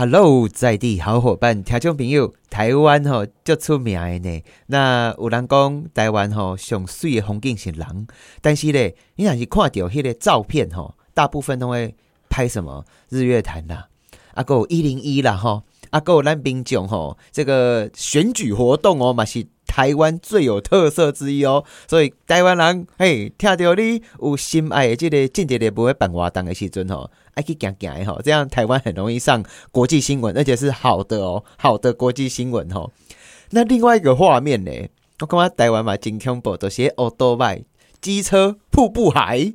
Hello，在地好伙伴、听众朋友，台湾吼足出名的呢。那有人讲台湾吼上水的风景是人，但是咧，你若是看到迄个照片吼，大部分都会拍什么日月潭啦，啊，有一零一啦吼，啊，有咱民众吼，这个选举活动哦嘛是。台湾最有特色之一哦，所以台湾人嘿，听到你有心爱的这个间谍的不会办活动的时阵吼，爱去行行吼，这样台湾很容易上国际新闻，而且是好的哦，好的国际新闻吼。那另外一个画面呢，我感觉台湾嘛真恐怖，都是奥多麦机车瀑布海。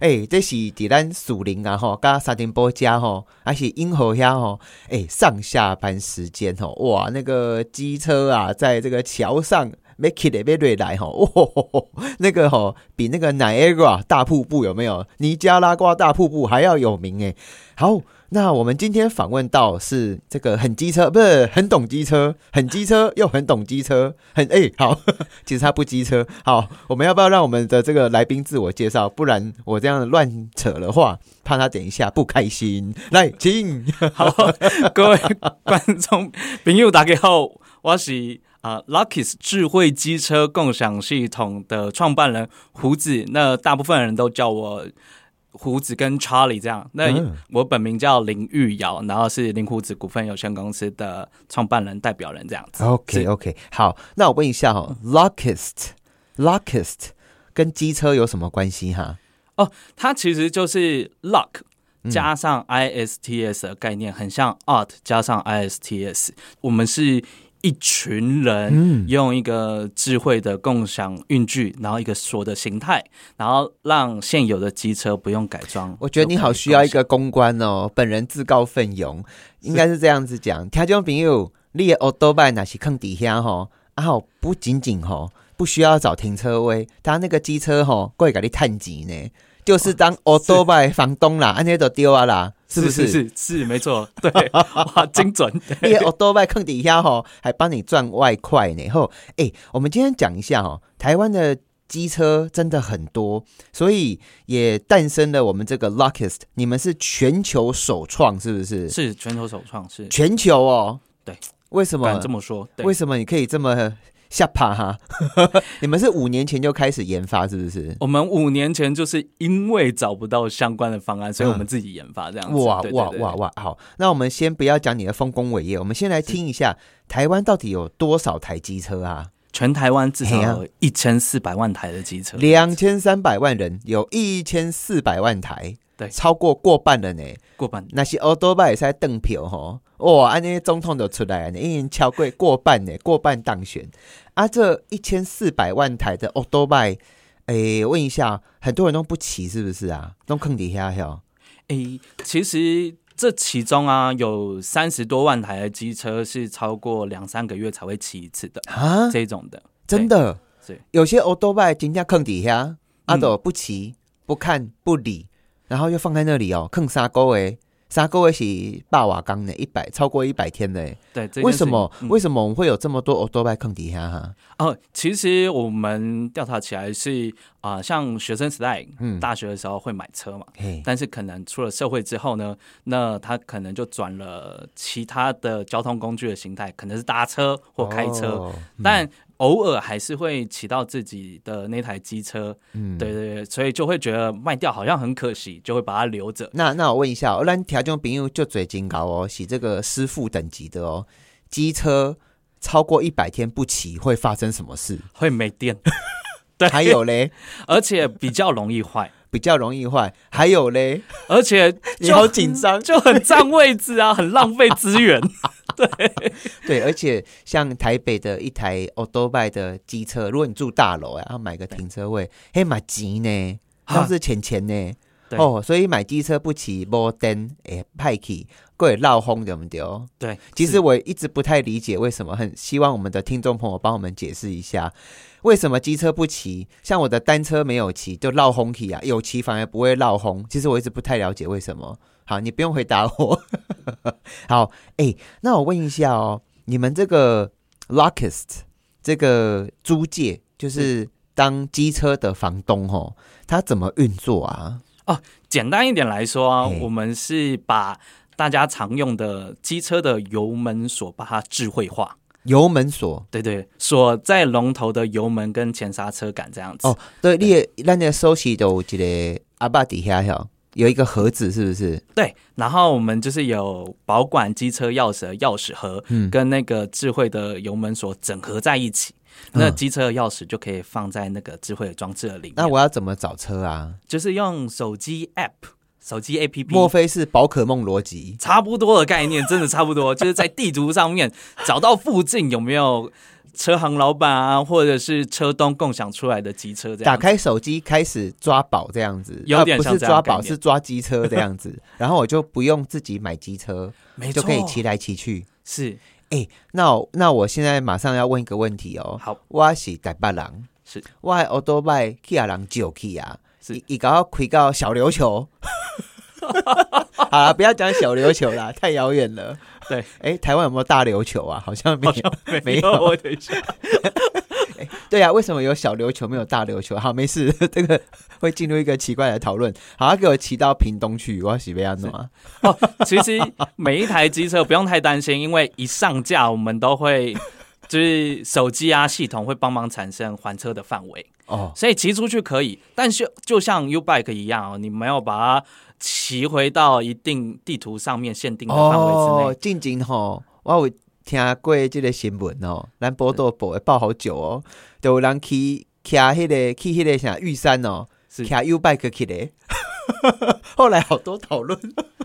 诶，这是伫咱树林啊吼，加沙丁波家吼，还是银河遐吼？诶，上下班时间吼，哇，那个机车啊，在这个桥上没起的没瑞来吼，哇，那个吼比那个 Niagara 大瀑布有没有？尼加拉瓜大瀑布还要有名诶。好。那我们今天访问到是这个很机车，不是很懂机车，很机车又很懂机车，很哎好，其实他不机车。好，我们要不要让我们的这个来宾自我介绍？不然我这样乱扯的话，怕他等一下不开心。来，请 好，各位观众朋友大家好，我是啊 Lucky 智慧机车共享系统的创办人胡子，那大部分人都叫我。胡子跟 Charlie 这样，那我本名叫林玉瑶，然后是林胡子股份有限公司的创办人代表人这样子。OK OK，好，那我问一下哈，Lockist，Lockist 跟机车有什么关系哈？哦，它其实就是 Lock 加上 ISTS 的概念，很像 Art 加上 ISTS，我们是。一群人用一个智慧的共享运具，然后一个锁的形态，然后让现有的机车不用改装。我觉得你好需要一个公关哦，本人自告奋勇，应该是这样子讲。听众朋友，你的 auto bike 那是坑底下哈，然后不仅仅哈不需要找停车位，他那个机车哈过来给你探机呢。就是当 auto bike 房东啦，安尼都丢啊啦，是不是？是是没错，对，哇，精准。你 auto bike 坑底下吼，还帮你赚外快呢。后，哎，我们今天讲一下哦，台湾的机车真的很多，所以也诞生了我们这个 Lockist。你们是全球首创，是不是？是全球首创，是全球哦。对，为什么这么说？为什么你可以这么？吓怕哈！你们是五年前就开始研发，是不是？我们五年前就是因为找不到相关的方案，所以我们自己研发这样子。哇哇哇哇！好，那我们先不要讲你的丰功伟业，我们先来听一下台湾到底有多少台机车啊？全台湾至少有一千四百万台的机车，两千三百万人，有一千四百万台。对，超过过半了呢，过半。那些欧多拜也在登票吼，哇，安尼总统都出来了，已经超过过半呢，过半当选。啊，这一千四百万台的欧多拜，诶，问一下，很多人都不骑是不是啊？都坑底下哟。诶，其实这其中啊，有三十多万台的机车是超过两三个月才会骑一次的啊，这种的，真的。对，有些欧多拜今天坑底下，阿斗不骑，不看，不理。然后又放在那里哦，坑沙沟诶，沙沟诶是霸瓦缸的，一百超过一百天的。对，为什么？为什么我们会有这么多欧多拜坑底下哈？哦，其实我们调查起来是啊，像学生时代，嗯，大学的时候会买车嘛，但是可能出了社会之后呢，那他可能就转了其他的交通工具的形态，可能是搭车或开车，但。偶尔还是会骑到自己的那台机车，嗯，对对对，所以就会觉得卖掉好像很可惜，就会把它留着。那那我问一下，咱条件朋友就最金高哦，洗这个师傅等级的哦，机车超过一百天不骑会发生什么事？会没电。对，还有嘞，而且比较容易坏，比较容易坏。还有嘞，而且你好紧张，就很占位置啊，很浪费资源。对 对，而且像台北的一台 o d o b 的机车，如果你住大楼啊，要买个停车位，嘿，买急呢，都是钱钱呢。哦，所以买机车不骑摩登诶，派气贵绕风对不对？对，其实我一直不太理解为什么，很希望我们的听众朋友帮我们解释一下，为什么机车不骑？像我的单车没有骑就绕风起啊，有骑反而不会绕风。其实我一直不太了解为什么。好，你不用回答我。好，哎，那我问一下哦，你们这个 Lockist 这个租借，就是当机车的房东哦，他怎么运作啊？哦，简单一点来说啊，我们是把大家常用的机车的油门锁，把它智慧化。油门锁，对对，锁在龙头的油门跟前刹车杆这样子。哦，对，你那那收起都记得阿爸底下有有一个盒子，是不是？对，然后我们就是有保管机车钥匙的钥匙盒，嗯，跟那个智慧的油门锁整合在一起。那机车的钥匙就可以放在那个智慧的装置里面。那我要怎么找车啊？就是用手机 App、手机 APP。莫非是宝可梦逻辑？差不多的概念，真的差不多。就是在地图上面找到附近有没有车行老板啊，或者是车东共享出来的机车。这样打开手机开始抓宝这样子，有点不是抓宝，是抓机车这样子。然后我就不用自己买机车，就可以骑来骑去。是。哎，那那我现在马上要问一个问题哦。好，我是台北人，是，我奥多拜去阿人救去啊，是，一搞开到小琉球。好了，不要讲小琉球啦，太遥远了。对，哎，台湾有没有大琉球啊？好像没有，没有。我等一下。对呀，为什么有小琉球没有大琉球？好，没事，这个会进入一个奇怪的讨论。好，他给我骑到屏东去，我要洗贝安诺啊。哦，其实每一台机车不用太担心，因为一上架，我们都会就是手机啊系统会帮忙产生还车的范围哦，所以骑出去可以。但是就像 U Bike 一样哦，你没有把它骑回到一定地图上面限定的范围之内。静静吼，我有听过这个新闻哦，咱报道报报好久哦。有人去骑迄个去迄个啥玉山哦，骑 U bike 去的。后来好多讨论，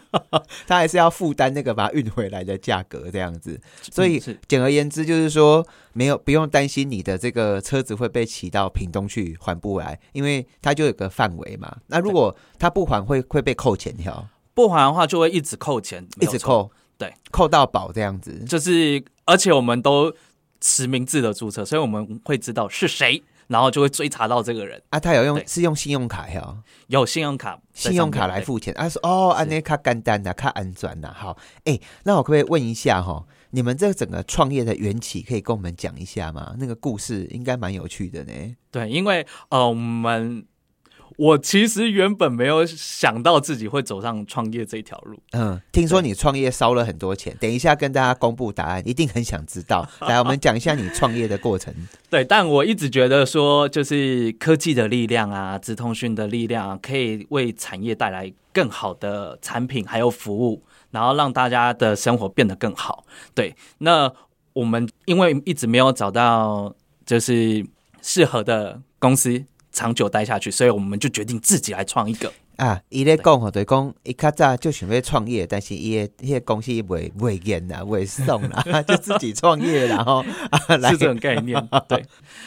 他还是要负担那个把它运回来的价格这样子。所以简而言之，就是说没有不用担心你的这个车子会被骑到屏东去还不来，因为它就有个范围嘛。那如果他不还，会会被扣钱条。不还的话，就会一直扣钱，一直扣，对，扣到保这样子。就是而且我们都。实名制的注册，所以我们会知道是谁，然后就会追查到这个人啊。他有用是用信用卡呀，有信用卡，信用卡来付钱。他说：“哦，安内卡干单的，卡安转的。”好，哎，那我可不可以问一下哈？你们这整个创业的缘起，可以跟我们讲一下吗？那个故事应该蛮有趣的呢。对，因为呃，我们。我其实原本没有想到自己会走上创业这条路。嗯，听说你创业烧了很多钱，等一下跟大家公布答案，一定很想知道。来，我们讲一下你创业的过程。对，但我一直觉得说，就是科技的力量啊，直通讯的力量，可以为产业带来更好的产品还有服务，然后让大家的生活变得更好。对，那我们因为一直没有找到就是适合的公司。长久待下去，所以我们就决定自己来创一个啊！伊咧讲吼，对讲一较早就想要创业，但是伊个迄个公司未未建啦，未送啦，就自己创业，然后是这种概念。对，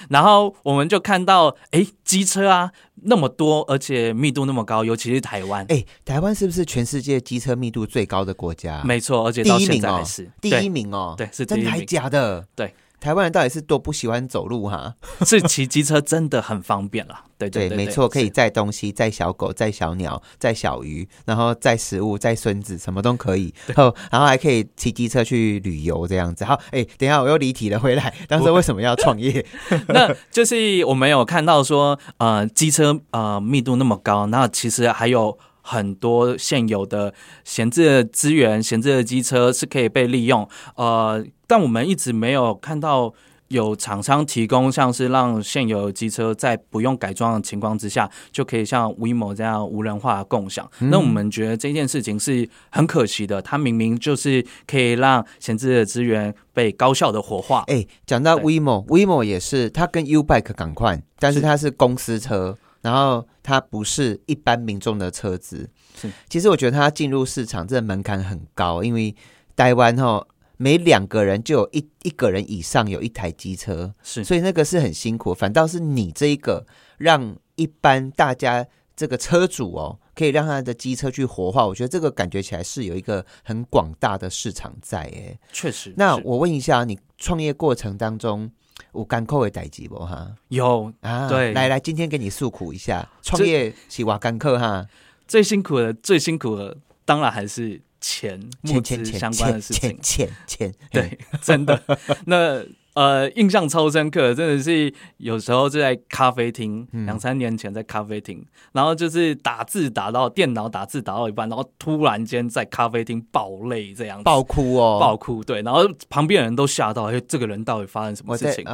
然后我们就看到，哎，机车啊那么多，而且密度那么高，尤其是台湾。哎，台湾是不是全世界机车密度最高的国家？没错，而且第一名哦，是第一名哦，对，是真的还假的？对。台湾人到底是多不喜欢走路哈？是骑机车真的很方便啦。对对对，没错，可以载东西，载小狗，载小鸟，载小鱼，然后载食物，载孙子，什么都可以。然后，然后还可以骑机车去旅游这样子。好，哎，等一下我又离题了，回来。当时为什么要创业？那就是我们有看到说，呃，机车呃密度那么高，那其实还有。很多现有的闲置的资源、闲置的机车是可以被利用，呃，但我们一直没有看到有厂商提供，像是让现有的机车在不用改装的情况之下，就可以像 WeMo 这样无人化共享。那我们觉得这件事情是很可惜的，它明明就是可以让闲置的资源被高效的活化。哎，讲到 WeMo，WeMo 也是，它跟 Ubike 赶快，但是它是公司车。然后它不是一般民众的车子，是。其实我觉得它进入市场这门槛很高，因为台湾哈每两个人就有一一个人以上有一台机车，是。所以那个是很辛苦，反倒是你这一个让一般大家这个车主哦，可以让他的机车去活化，我觉得这个感觉起来是有一个很广大的市场在诶。确实。那我问一下，你创业过程当中。有干扣的代志不哈？有啊，对，来来，今天给你诉苦一下，创业是挖干扣哈。最辛苦的，最辛苦的，当然还是钱、募资相关的事情，钱钱，对，真的。那呃，印象超深刻，真的是有时候就在咖啡厅，两三年前在咖啡厅，然后就是打字打到电脑打字打到一半，然后突然间在咖啡厅爆泪这样子，爆哭哦，爆哭，对，然后旁边人都吓到，哎，这个人到底发生什么事情？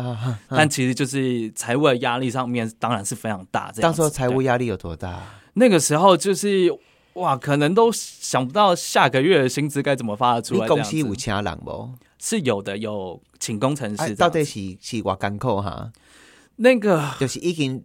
但其实就是财务的压力上面当然是非常大。这样当时财务压力有多大？那个时候就是哇，可能都想不到下个月的薪资该怎么发得出来。公司有请人不？是有的，有请工程师。到底是是我干扣哈？那个就是已经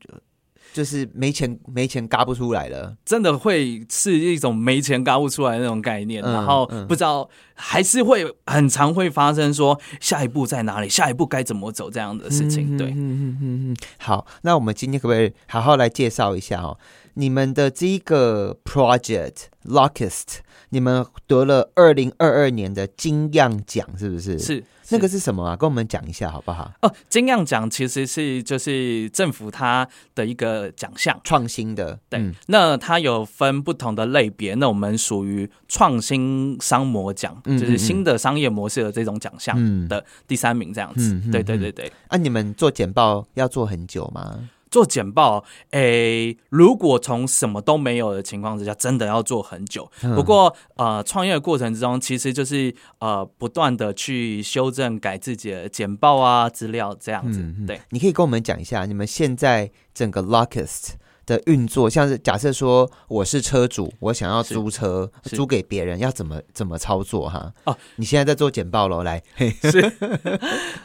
就是没钱没钱嘎不出来了，真的会是一种没钱嘎不出来那种概念。然后不知道还是会很常会发生说下一步在哪里，下一步该怎么走这样的事情。对，嗯嗯嗯嗯。好，那我们今天可不可以好好来介绍一下哦？你们的这一个 project Lockist。你们得了二零二二年的金样奖，是不是？是，那个是什么啊？跟我们讲一下好不好？哦，金样奖其实是就是政府它的一个奖项，创新的。对，那它有分不同的类别，那我们属于创新商模奖，就是新的商业模式的这种奖项的第三名这样子。对对对对。啊，你们做简报要做很久吗？做简报，诶，如果从什么都没有的情况之下，真的要做很久。不过，呃，创业的过程之中，其实就是呃，不断的去修正、改自己的简报啊、资料这样子。对，你可以跟我们讲一下，你们现在整个 Lockist。的运作，像是假设说我是车主，我想要租车租给别人，要怎么怎么操作哈？哦，你现在在做简报喽，来 是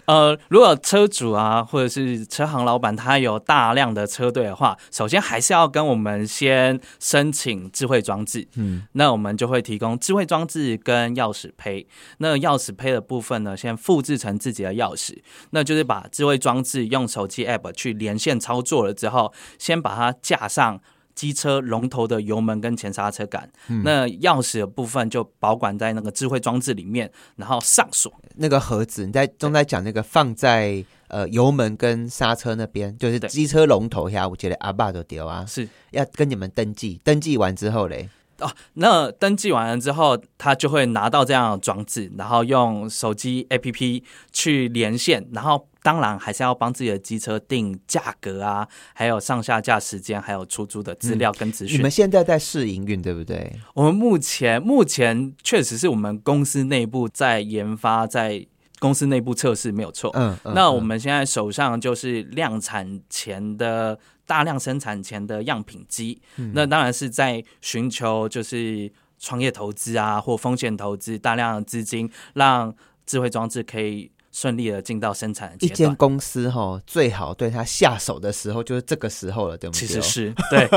呃，如果车主啊，或者是车行老板，他有大量的车队的话，首先还是要跟我们先申请智慧装置，嗯，那我们就会提供智慧装置跟钥匙胚。那钥匙胚的部分呢，先复制成自己的钥匙，那就是把智慧装置用手机 app 去连线操作了之后，先把它。架上机车龙头的油门跟前刹车杆，那钥匙的部分就保管在那个智慧装置里面，然后上锁。那个盒子。你在正在讲那个放在呃油门跟刹车那边，就是机车龙头下，我觉得阿爸都丢啊，是。要跟你们登记，登记完之后嘞。哦，那登记完了之后，他就会拿到这样的装置，然后用手机 APP 去连线，然后当然还是要帮自己的机车定价格啊，还有上下架时间，还有出租的资料跟资讯。你们现在在试营运对不对？我们目前目前确实是我们公司内部在研发，在公司内部测试没有错。嗯，那我们现在手上就是量产前的。大量生产前的样品机，那当然是在寻求就是创业投资啊，或风险投资，大量的资金，让智慧装置可以。顺利的进到生产一间公司哈，最好对他下手的时候就是这个时候了，对不对？其实是 对，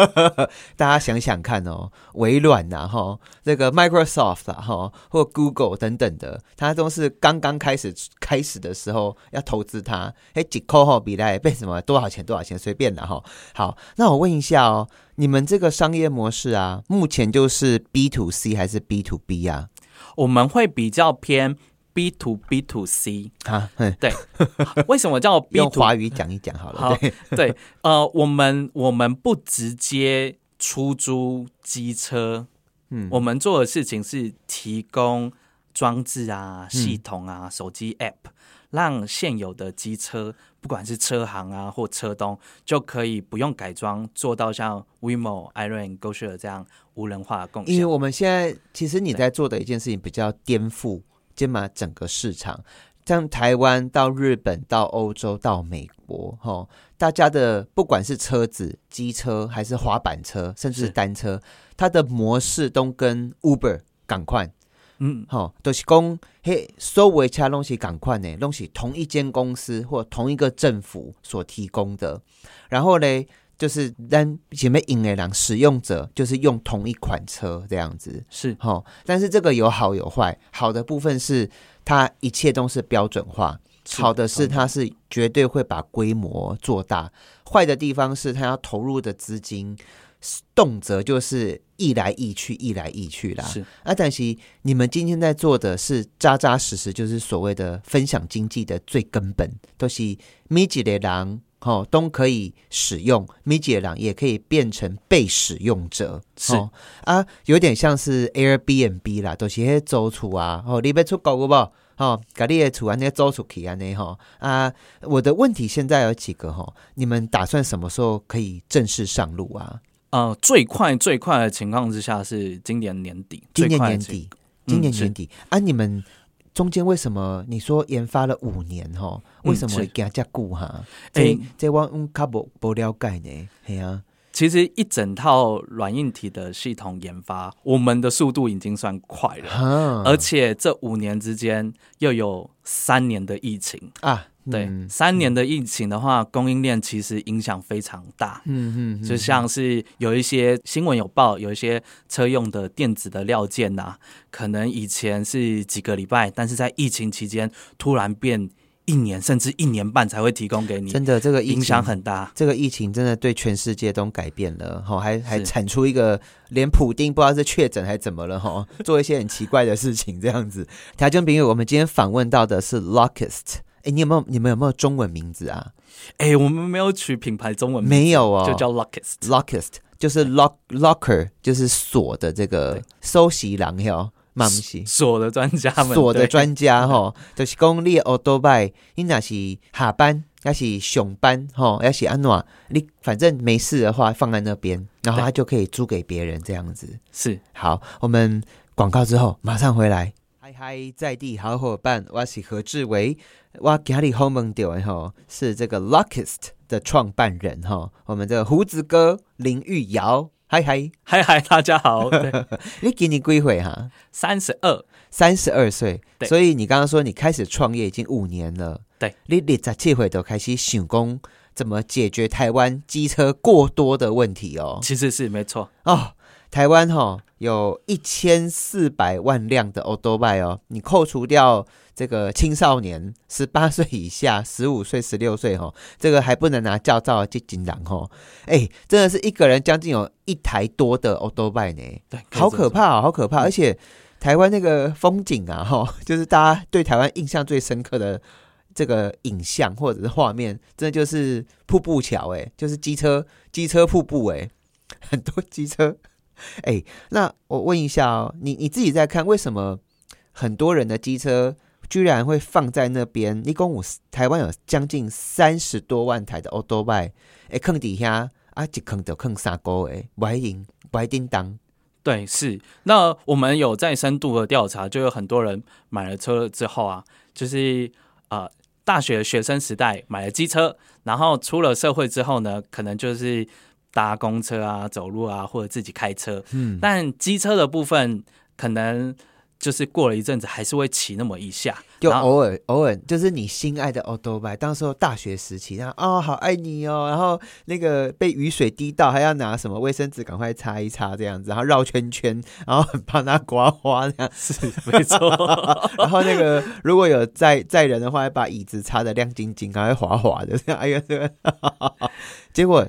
大家想想看哦，微软呐哈，这个 Microsoft 啊哈，或 Google 等等的，它都是刚刚开始开始的时候要投资它，哎，几扣号比来被什么多少钱多少钱随便的哈。好，那我问一下哦，你们这个商业模式啊，目前就是 B to C 还是 B to B 啊？我们会比较偏。B to B to C 啊，对，为什么叫 B？用华语讲一讲好了。好，对，呃，我们我们不直接出租机车，嗯，我们做的事情是提供装置啊、系统啊、手机 App，让现有的机车，不管是车行啊或车东，就可以不用改装，做到像 WeMo、Iron、GoShare 这样无人化的共享。因为我们现在其实你在做的一件事情比较颠覆。兼满整个市场，像台湾到日本到欧洲到美国，哈，大家的不管是车子、机车还是滑板车，甚至是。单车，它的模式都跟 Uber 赶快，嗯，好，都是讲嘿，所有其他东西赶快呢，东西同一间公司或同一个政府所提供的，然后呢。就是让前面引的人使用者就是用同一款车这样子是哈，但是这个有好有坏，好的部分是它一切都是标准化，好的是它是绝对会把规模做大，坏的地方是它要投入的资金动辄就是一来一去，一来一去啦。是啊，但是你们今天在做的是扎扎实实，就是所谓的分享经济的最根本，都是密集的人。哦，都可以使用，米姐郎也可以变成被使用者，是啊，有点像是 Airbnb 啦，都是些租厝啊，哦，你要出国不？哦，把你的厝安尼租出去安尼哈啊！我的问题现在有几个哈？你们打算什么时候可以正式上路啊？呃，最快最快的情况之下是今年年底，今年年底，今年年底啊！你们中间为什么你说研发了五年哈？为什么会加加固哈？这这我嗯卡不不了解呢？嘿啊。其实一整套软硬体的系统研发，我们的速度已经算快了，而且这五年之间又有三年的疫情啊，对，三年的疫情的话，供应链其实影响非常大，嗯嗯，就像是有一些新闻有报，有一些车用的电子的料件呐，可能以前是几个礼拜，但是在疫情期间突然变。一年甚至一年半才会提供给你，真的这个影响很大。这个疫情真的对全世界都改变了，哈，还还产出一个连普丁不知道是确诊还是怎么了，哈，做一些很奇怪的事情，这样子。条件朋友，我们今天访问到的是 Lockist，哎，你有没有你们有没有中文名字啊？哎，我们没有取品牌中文，没有哦，就叫 Lockist，Lockist 就是 Lock Locker 就是锁的这个收息囊哟。嘛不是锁的专家们，锁的专家哈，就是讲你奥多拜，你那是下班，要是熊班哈，要是安怎，你反正没事的话放在那边，然后他就可以租给别人这样子。是好，我们广告之后马上回来。嗨嗨，在地好伙伴，我是何志伟，我家里后门丢哈，是这个 Lockist 的创办人哈，我们的胡子哥林玉瑶。嗨嗨嗨嗨，大家好！你今年几岁哈？三十二，三十二岁。所以你刚刚说你开始创业已经五年了。对，你二十七岁都开始想工，怎么解决台湾机车过多的问题哦？其实是没错哦。台湾哈有一千四百万辆的 o 多 b 哦，你扣除掉。这个青少年十八 岁以下、十五岁、十六岁哈，这个还不能拿驾照去进廊哈。哎，真的是一个人将近有一台多的欧多拜呢，对，好可怕，好可怕！而且台湾那个风景啊，哈，就是大家对台湾印象最深刻的这个影像或者是画面，真的就是瀑布桥，哎，就是机车机车瀑布，哎，很多机车。哎，那我问一下哦，你你自己在看，为什么很多人的机车？居然会放在那边，一共五台湾有将近三十多万台的欧多拜，哎，坑底下啊，一坑就坑三个哎，白银白叮当。对，是。那我们有在深度的调查，就有很多人买了车之后啊，就是呃，大学学生时代买了机车，然后出了社会之后呢，可能就是搭公车啊、走路啊，或者自己开车。嗯，但机车的部分可能。就是过了一阵子，还是会骑那么一下，就偶尔偶尔，就是你心爱的奥多拜，当时候大学时期，然后哦，好爱你哦，然后那个被雨水滴到，还要拿什么卫生纸赶快擦一擦这样子，然后绕圈圈，然后很怕它刮花这样，是没错。然后那个如果有载载人的话，把椅子擦的亮晶晶，赶快滑滑的这样，哎呀，这个，结果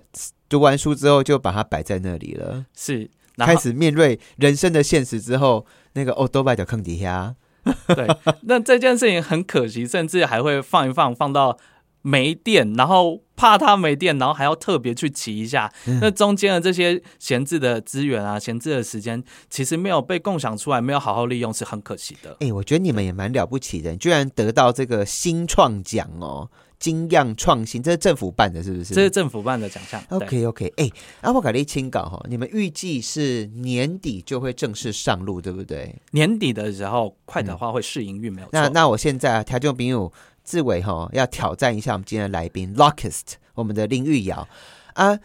读完书之后就把它摆在那里了，是开始面对人生的现实之后。那个欧多拜的坑底下，对，那这件事情很可惜，甚至还会放一放，放到没电，然后怕它没电，然后还要特别去骑一下。那中间的这些闲置的资源啊，闲置的时间，其实没有被共享出来，没有好好利用，是很可惜的。哎，我觉得你们也蛮了不起的，居然得到这个新创奖哦。精样创新，这是政府办的，是不是？这是政府办的奖项。OK OK，哎，阿波卡利清港哈，你们预计是年底就会正式上路，对不对？年底的时候，快的话会试营运，没有错。那那我现在条件朋友志伟哈，要挑战一下我们今天的来宾 Lockist，我们的林玉瑶啊，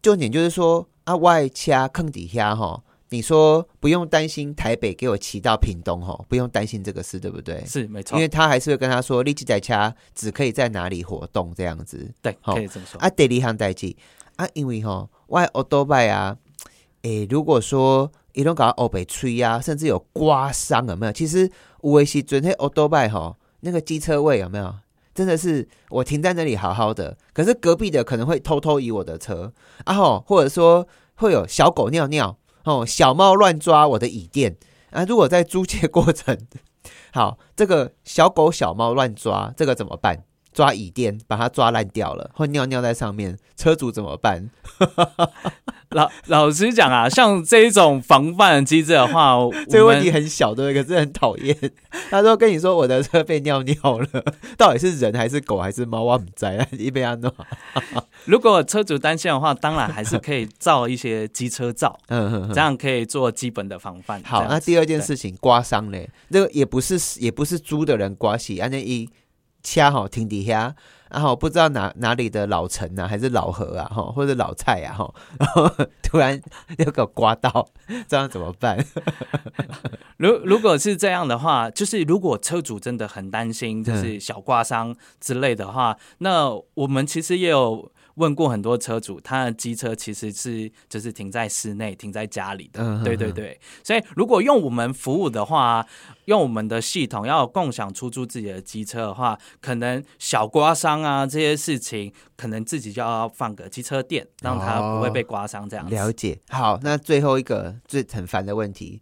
重点就是说啊，外掐坑底下哈。你说不用担心台北给我骑到屏东吼，不用担心这个事，对不对？是没错，因为他还是会跟他说，立即在家只可以在哪里活动这样子。对，可以这么说。啊，第二行代志啊，因为吼外欧多拜啊，诶，如果说一路搞欧北吹啊，甚至有刮伤有没有？其实五维西准黑欧多拜吼，那个机车位有没有？真的是我停在那里好好的，可是隔壁的可能会偷偷移我的车啊吼，或者说会有小狗尿尿。哦，小猫乱抓我的椅垫啊！如果在租借过程，好，这个小狗小猫乱抓，这个怎么办？抓椅垫，把它抓烂掉了，或尿尿在上面，车主怎么办？老老实讲啊，像这一种防范机制的话，这个问题很小，对不对？可是很讨厌。他说跟你说我的车被尿尿了，到底是人还是狗还是猫？我不在啊，一被安弄。如果车主担心的话，当然还是可以照一些机车照，嗯，这样可以做基本的防范。好，那第二件事情，刮伤嘞，这个也不是也不是租的人刮洗，安那一掐好停底下。然后不知道哪哪里的老陈啊，还是老何啊，哈，或者老蔡啊，哈，然 后突然又给我刮到，这样怎么办？如如果是这样的话，就是如果车主真的很担心，就是小刮伤之类的话，那我们其实也有。问过很多车主，他的机车其实是就是停在室内，停在家里的。对对对，所以如果用我们服务的话，用我们的系统要共享出租自己的机车的话，可能小刮伤啊这些事情，可能自己就要放个机车店，让他不会被刮伤。这样了解。好，那最后一个最很烦的问题，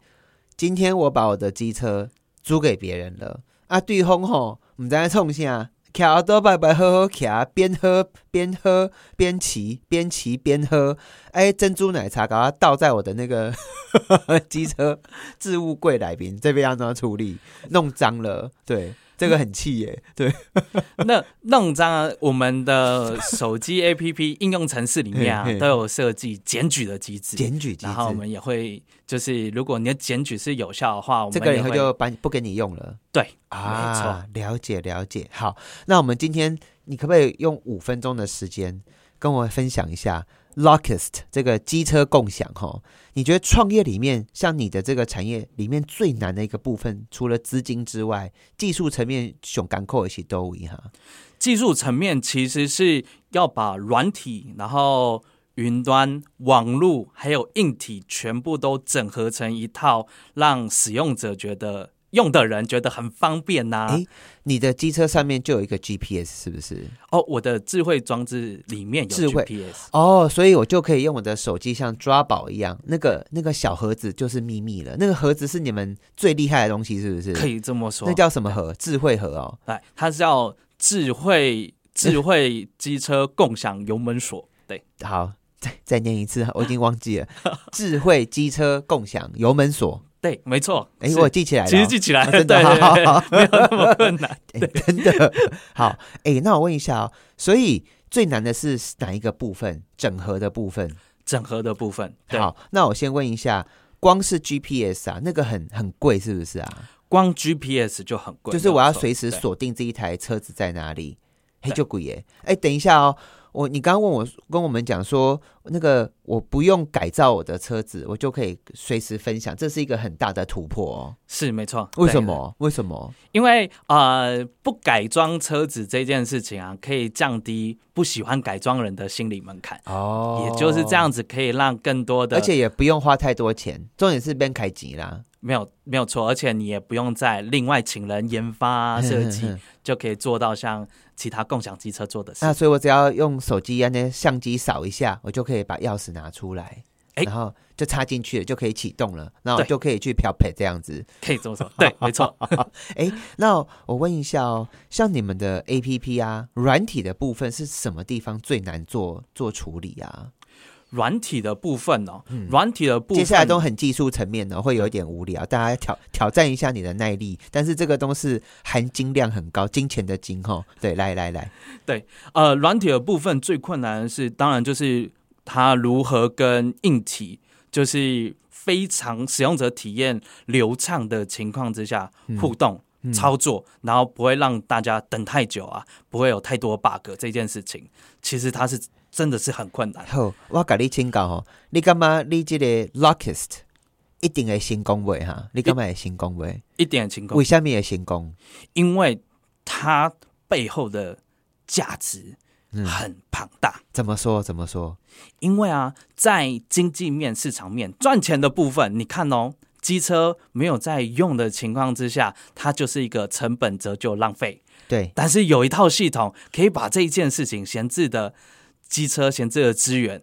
今天我把我的机车租给别人了啊，对方吼唔知冲下。卡多白白好好徛，边喝边喝边骑，边骑边喝。哎，珍珠奶茶，把它倒在我的那个 机车置物柜来边，这边要怎么处理？弄脏了，对。这个很气耶，对。那弄脏我们的手机 APP 应用程式里面啊，都有设计检举的机制。检举机制，然后我们也会，就是如果你的检举是有效的话，这个以后就把不给你用了。对，啊，没错，了解了解。好，那我们今天你可不可以用五分钟的时间跟我分享一下？Lockist 这个机车共享哈，你觉得创业里面像你的这个产业里面最难的一个部分，除了资金之外，技术层面熊干扣一起都一哈。技术层面其实是要把软体、然后云端、网络还有硬体全部都整合成一套，让使用者觉得。用的人觉得很方便呐。哎，你的机车上面就有一个 GPS，是不是？哦，我的智慧装置里面有 GPS。哦，所以我就可以用我的手机像抓宝一样，那个那个小盒子就是秘密了。那个盒子是你们最厉害的东西，是不是？可以这么说。那叫什么盒？智慧盒哦。来，它是叫智慧智慧机车共享油门锁。对，好，再再念一次，我已经忘记了。智慧机车共享油门锁。对，没错。哎，我记起来了。其实记起来了，真的好，没有那么困难。真的好。哎，那我问一下哦，所以最难的是哪一个部分？整合的部分？整合的部分。好，那我先问一下，光是 GPS 啊，那个很很贵，是不是啊？光 GPS 就很贵，就是我要随时锁定这一台车子在哪里，嘿，就贵耶。哎，等一下哦。我你刚刚问我跟我们讲说，那个我不用改造我的车子，我就可以随时分享，这是一个很大的突破哦。是没错，为什么？为什么？因为呃，不改装车子这件事情啊，可以降低不喜欢改装人的心理门槛哦。也就是这样子，可以让更多的，而且也不用花太多钱，重点是边开机啦。没有没有错，而且你也不用再另外请人研发 设计，就可以做到像其他共享机车做的事。那所以我只要用手机那相机扫一下，我就可以把钥匙拿出来，然后就插进去了，就可以启动了，那我就可以去漂配这样子。可以这么说，对，没错。哎，那我问一下哦，像你们的 A P P 啊，软体的部分是什么地方最难做做处理啊？软体的部分哦，软体的部分接下来都很技术层面的，会有一点无聊，大家挑挑战一下你的耐力。但是这个都是含金量很高，金钱的金哈。对，来来来，对，呃，软体的部分最困难的是，当然就是它如何跟硬体，就是非常使用者体验流畅的情况之下互动操作，然后不会让大家等太久啊，不会有太多 bug 这件事情，其实它是。真的是很困难。好，我甲你请教哦，你干嘛？你这个 Lockist 一定会成功未哈？你干嘛会成功未？一定成功。为什么会成功？因为它背后的价值很庞大。怎么说？怎么说？因为啊，在经济面、市场面赚钱的部分，你看哦，机车没有在用的情况之下，它就是一个成本折旧浪费。对。但是有一套系统可以把这一件事情闲置的。机车闲置的资源，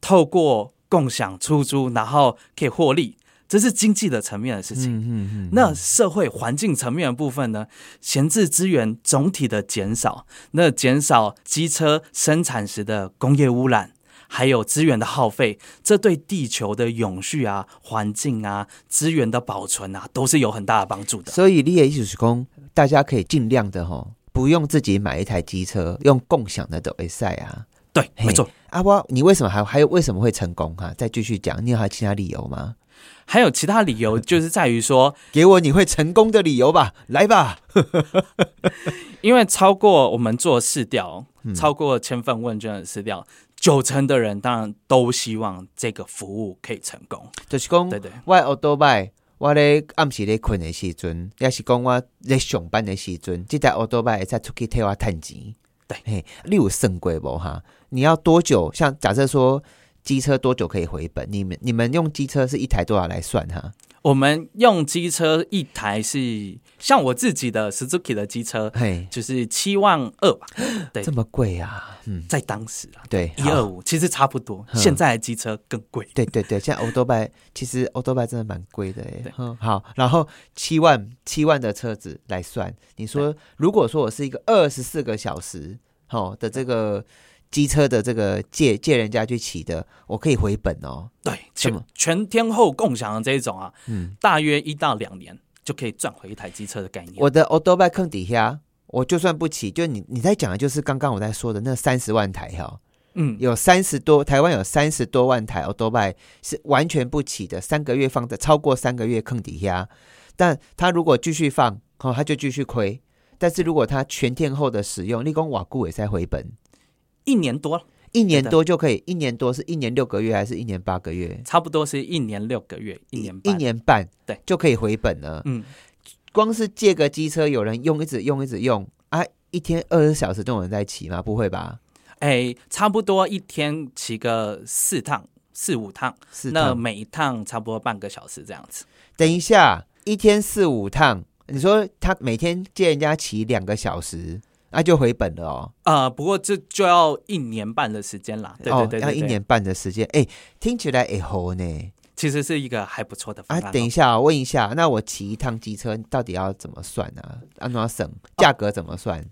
透过共享出租，然后可以获利，这是经济的层面的事情。嗯嗯。那社会环境层面的部分呢？闲置资源总体的减少，那减少机车生产时的工业污染，还有资源的耗费，这对地球的永续啊、环境啊、资源的保存啊，都是有很大的帮助的。所以，你的意思是讲，大家可以尽量的哈，不用自己买一台机车，用共享的都会赛啊。对，没错。阿波，你为什么还还有为什么会成功哈？再继续讲，你有还有其他理由吗？还有其他理由，就是在于说，给我你会成功的理由吧，来吧。因为超过我们做试调，超过千份问卷的试调，九成的人当然都希望这个服务可以成功。就是讲，对对，我奥多拜，我咧暗时咧困的时阵，也是讲我咧上班的时阵，这台奥多拜会再出去替我赚钱。对，嘿，你有算过无哈？你要多久？像假设说机车多久可以回本？你们你们用机车是一台多少来算哈？我们用机车一台是像我自己的 Suzuki 的机车，嘿，就是七万二吧？对，这么贵啊？嗯，在当时啊，对，一二五其实差不多。现在的机车更贵。对对对，现在欧多拜其实欧多拜真的蛮贵的哎。嗯，好，然后七万七万的车子来算，你说如果说我是一个二十四个小时好的这个。机车的这个借借人家去骑的，我可以回本哦。对，全全天候共享的这一种啊，嗯，大约一到两年就可以赚回一台机车的概念。我的 o d o b i 坑底下，我就算不骑，就你你在讲的就是刚刚我在说的那三十万台哈，嗯，有三十多台湾有三十多万台 o d o b i 是完全不骑的，三个月放在超过三个月坑底下，但他如果继续放，哦，他就继续亏。但是如果他全天候的使用，立功瓦固也在回本。一年多，一年多就可以，一年多是一年六个月还是一年八个月？差不多是一年六个月，一年半一年半，对，就可以回本了。嗯，光是借个机车，有人用一直用一直用啊，一天二十小时都有人在骑吗？不会吧？哎，差不多一天骑个四趟、四五趟，那每一趟差不多半个小时这样子。等一下，一天四五趟，你说他每天借人家骑两个小时？那就回本了哦。啊，不过这就要一年半的时间啦。对对对，要一年半的时间。哎，听起来哎好呢，其实是一个还不错的方案。啊，等一下，问一下，那我骑一趟机车到底要怎么算呢？按怎么省？价格怎么算？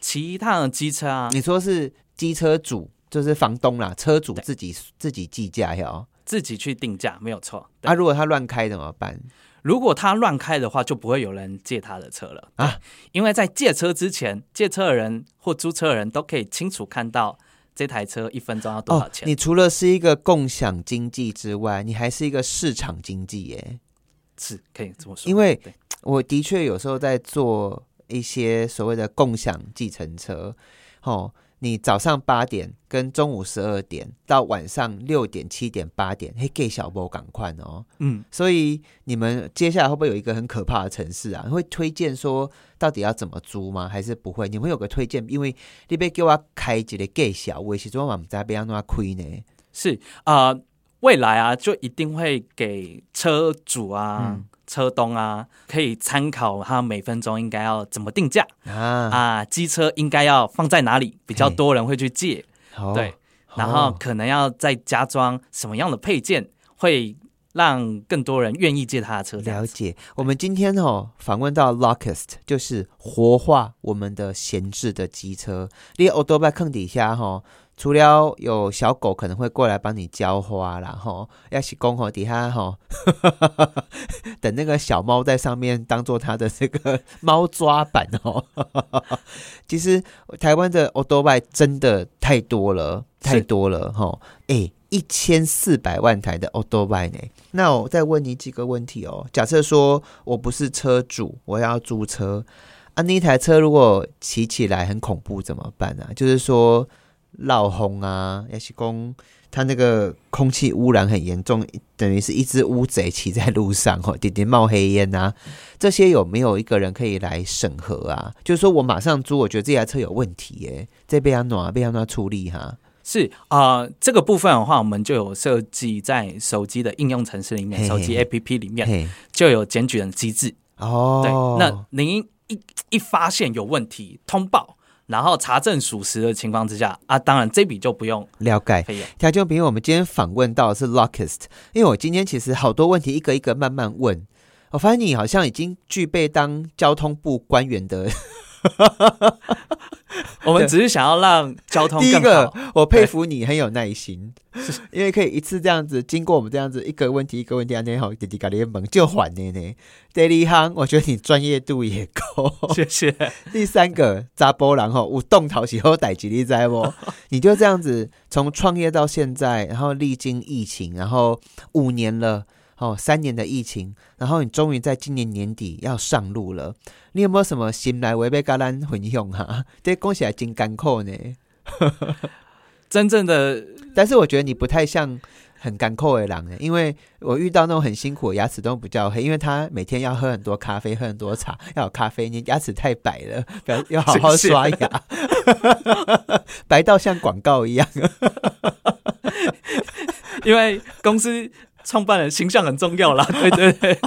骑一趟机车啊？你说是机车主，就是房东啦，车主自己自己计价哟，自己去定价没有错。那如果他乱开怎么办？如果他乱开的话，就不会有人借他的车了啊！因为在借车之前，借车的人或租车的人都可以清楚看到这台车一分钟要多少钱。你除了是一个共享经济之外，你还是一个市场经济耶，是可以这么说。因为我的确有时候在做一些所谓的共享计程车，哦。你早上八点跟中午十二点到晚上六点、七点、八点，嘿，给小波赶快哦。嗯，所以你们接下来会不会有一个很可怕的城市啊？会推荐说到底要怎么租吗？还是不会？你们有个推荐？因为你别给我开一个给小，我其中我们在边要那亏呢。是啊，未来啊，就一定会给车主啊。车东啊，可以参考它每分钟应该要怎么定价啊？啊，机车应该要放在哪里比较多人会去借？对，然后可能要再加装什么样的配件，会让更多人愿意借他的车？了解。我们今天哦访问到 Lockest，就是活化我们的闲置的机车。你奥多拜坑底下哈。除了有小狗可能会过来帮你浇花啦，吼，要是公吼底下吼，等那个小猫在上面当做它的这个 猫抓板哦。其实台湾的 o d o b i 真的太多了，太多了哈。哎，一千四百万台的 Auto b y 呢？那我再问你几个问题哦。假设说我不是车主，我要租车啊，那台车如果骑起来很恐怖怎么办呢？就是说。闹轰啊，也是公它那个空气污染很严重，等于是一只乌贼骑在路上哦，点点冒黑烟啊，这些有没有一个人可以来审核啊？就是说我马上租，我觉得这台车有问题耶，这被他暖，被他暖处理哈。是啊，这个部分的话，我们就有设计在手机的应用程式里面，手机 APP 里面就有检举人机制哦。对，那您一一发现有问题，通报。然后查证属实的情况之下啊，当然这笔就不用了解。条件比如我们今天访问到的是 Lockist，因为我今天其实好多问题一个一个慢慢问，我发现你好像已经具备当交通部官员的。我们只是想要让交通第一个，我佩服你很有耐心，因为可以一次这样子经过我们这样子一个问题一个问题啊，你好，滴滴搞联盟就缓呢呢。第二行，我觉得你专业度也够，谢谢。第三个扎波然后无动陶起后逮吉利在不？你就这样子从创业到现在，然后历经疫情，然后五年了。哦，三年的疫情，然后你终于在今年年底要上路了。你有没有什么心来违背橄榄混用哈？这恭喜还真干扣呢。真正的，但是我觉得你不太像很干扣的狼呢，因为我遇到那种很辛苦，牙齿都不叫黑，因为他每天要喝很多咖啡，喝很多茶，要有咖啡，你牙齿太白了，要要好好刷牙，白到像广告一样。因为公司。创办人形象很重要啦，对对对，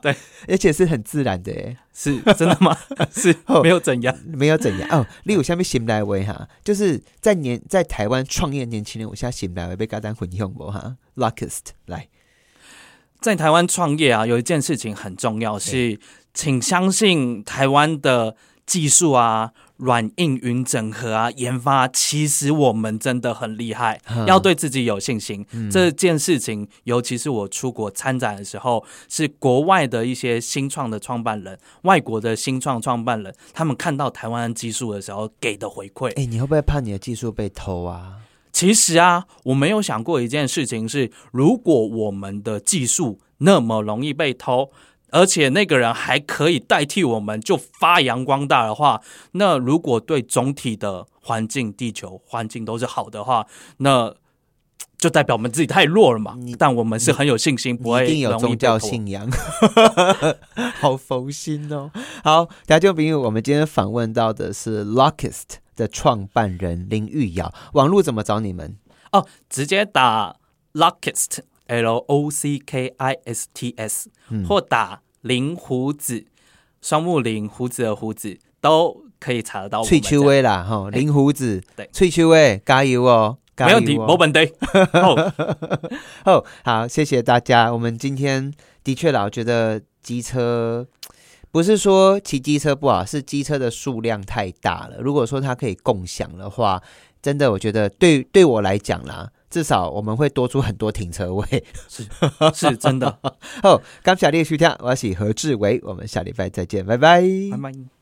对，而且是很自然的，是真的吗？是没有怎样，没有怎样。哦。例如下面新来维哈，就是在年在台湾创业年轻人，我现在新来维被嘎单混用过哈，Luckest 来，在台湾创业啊，有一件事情很重要，是请相信台湾的技术啊。软硬云整合啊，研发其实我们真的很厉害，要对自己有信心。这件事情，尤其是我出国参展的时候，是国外的一些新创的创办人，外国的新创创办人，他们看到台湾技术的时候给的回馈。哎，你会不会怕你的技术被偷啊？其实啊，我没有想过一件事情是，如果我们的技术那么容易被偷。而且那个人还可以代替我们，就发扬光大的话，那如果对总体的环境、地球环境都是好的话，那 就代表我们自己太弱了嘛。但我们是很有信心，不会一定有宗教信仰，好佛心哦。好，大家就比如，我们今天访问到的是 Lockist 的创办人林玉瑶。网络怎么找你们？哦，直接打 Lockist。L O C K I S T S，或打林胡子，双木林胡子的胡子都可以查得到。翠秋威啦，哈，林胡子，对，翠秋威，加油哦，没问题，没问题。哦，好，谢谢大家。我们今天的确啦，我觉得机车不是说骑机车不好，是机车的数量太大了。如果说它可以共享的话，真的，我觉得对对我来讲啦。至少我们会多出很多停车位，是是真的。好，感谢列收听，我是何志伟，我们下礼拜再见，拜拜，拜拜。